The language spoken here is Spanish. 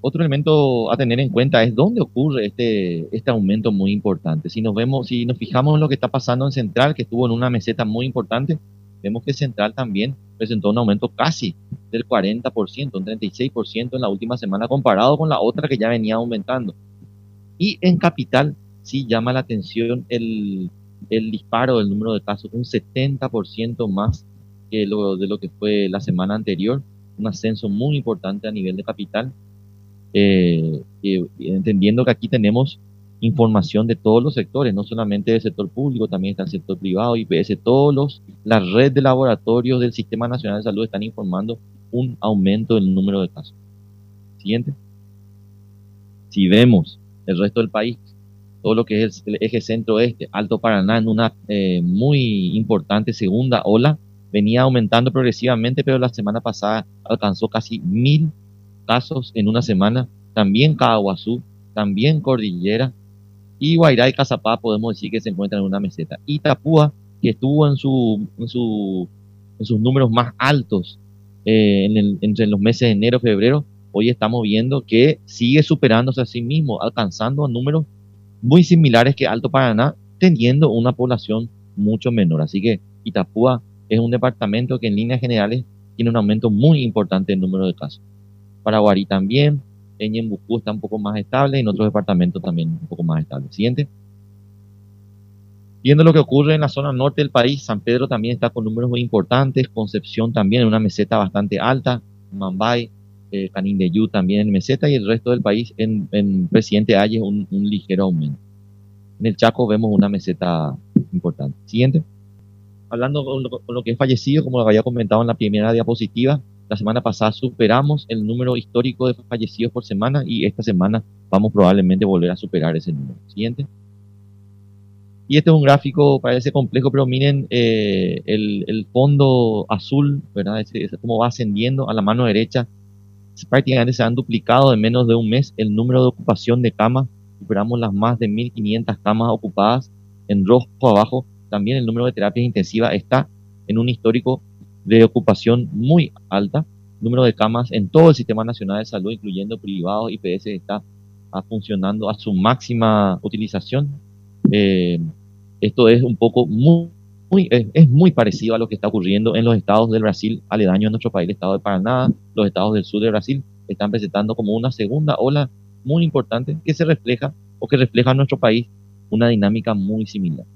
Otro elemento a tener en cuenta es dónde ocurre este, este aumento muy importante. Si nos vemos, si nos fijamos en lo que está pasando en Central, que estuvo en una meseta muy importante, vemos que Central también presentó un aumento casi del 40%, un 36% en la última semana comparado con la otra que ya venía aumentando. Y en Capital sí llama la atención el, el disparo del número de casos, un 70% más que lo, de lo que fue la semana anterior, un ascenso muy importante a nivel de Capital eh, entendiendo que aquí tenemos información de todos los sectores, no solamente del sector público, también está el sector privado, IPS, todos los, la red de laboratorios del Sistema Nacional de Salud están informando un aumento del número de casos. Siguiente. Si vemos el resto del país, todo lo que es el, eje centro-oeste, Alto Paraná, en una eh, muy importante segunda ola, venía aumentando progresivamente, pero la semana pasada alcanzó casi mil casos en una semana, también Caguazú, también Cordillera, y Guairá y Cazapá podemos decir que se encuentran en una meseta. Itapúa, que estuvo en, su, en, su, en sus números más altos eh, en entre los meses de enero y febrero, hoy estamos viendo que sigue superándose a sí mismo, alcanzando números muy similares que Alto Paraná, teniendo una población mucho menor. Así que Itapúa es un departamento que en líneas generales tiene un aumento muy importante en número de casos. Paraguarí también, en Ñembucú está un poco más estable en otros departamentos también un poco más estable. Siguiente. Viendo lo que ocurre en la zona norte del país, San Pedro también está con números muy importantes, Concepción también en una meseta bastante alta, Mambay, eh, Canindeyú también en meseta y el resto del país en, Presidente Ayes un, un ligero aumento. En el Chaco vemos una meseta importante. Siguiente. Hablando con lo, con lo que es fallecido, como lo había comentado en la primera diapositiva, la semana pasada superamos el número histórico de fallecidos por semana y esta semana vamos probablemente a volver a superar ese número. Siguiente. Y este es un gráfico, parece complejo, pero miren eh, el, fondo azul, ¿verdad? Es, es como va ascendiendo a la mano derecha. Prácticamente se han duplicado en menos de un mes el número de ocupación de camas. Superamos las más de 1.500 camas ocupadas. En rojo abajo también el número de terapias intensivas está en un histórico de ocupación muy alta. número de camas en todo el Sistema Nacional de Salud, incluyendo privados, IPS, está funcionando a su máxima utilización. Eh, esto es un poco muy, muy es, muy parecido a lo que está ocurriendo en los estados del Brasil aledaños a nuestro país, el estado de Paraná, los estados del sur de Brasil, están presentando como una segunda ola muy importante que se refleja o que refleja en nuestro país una dinámica muy similar.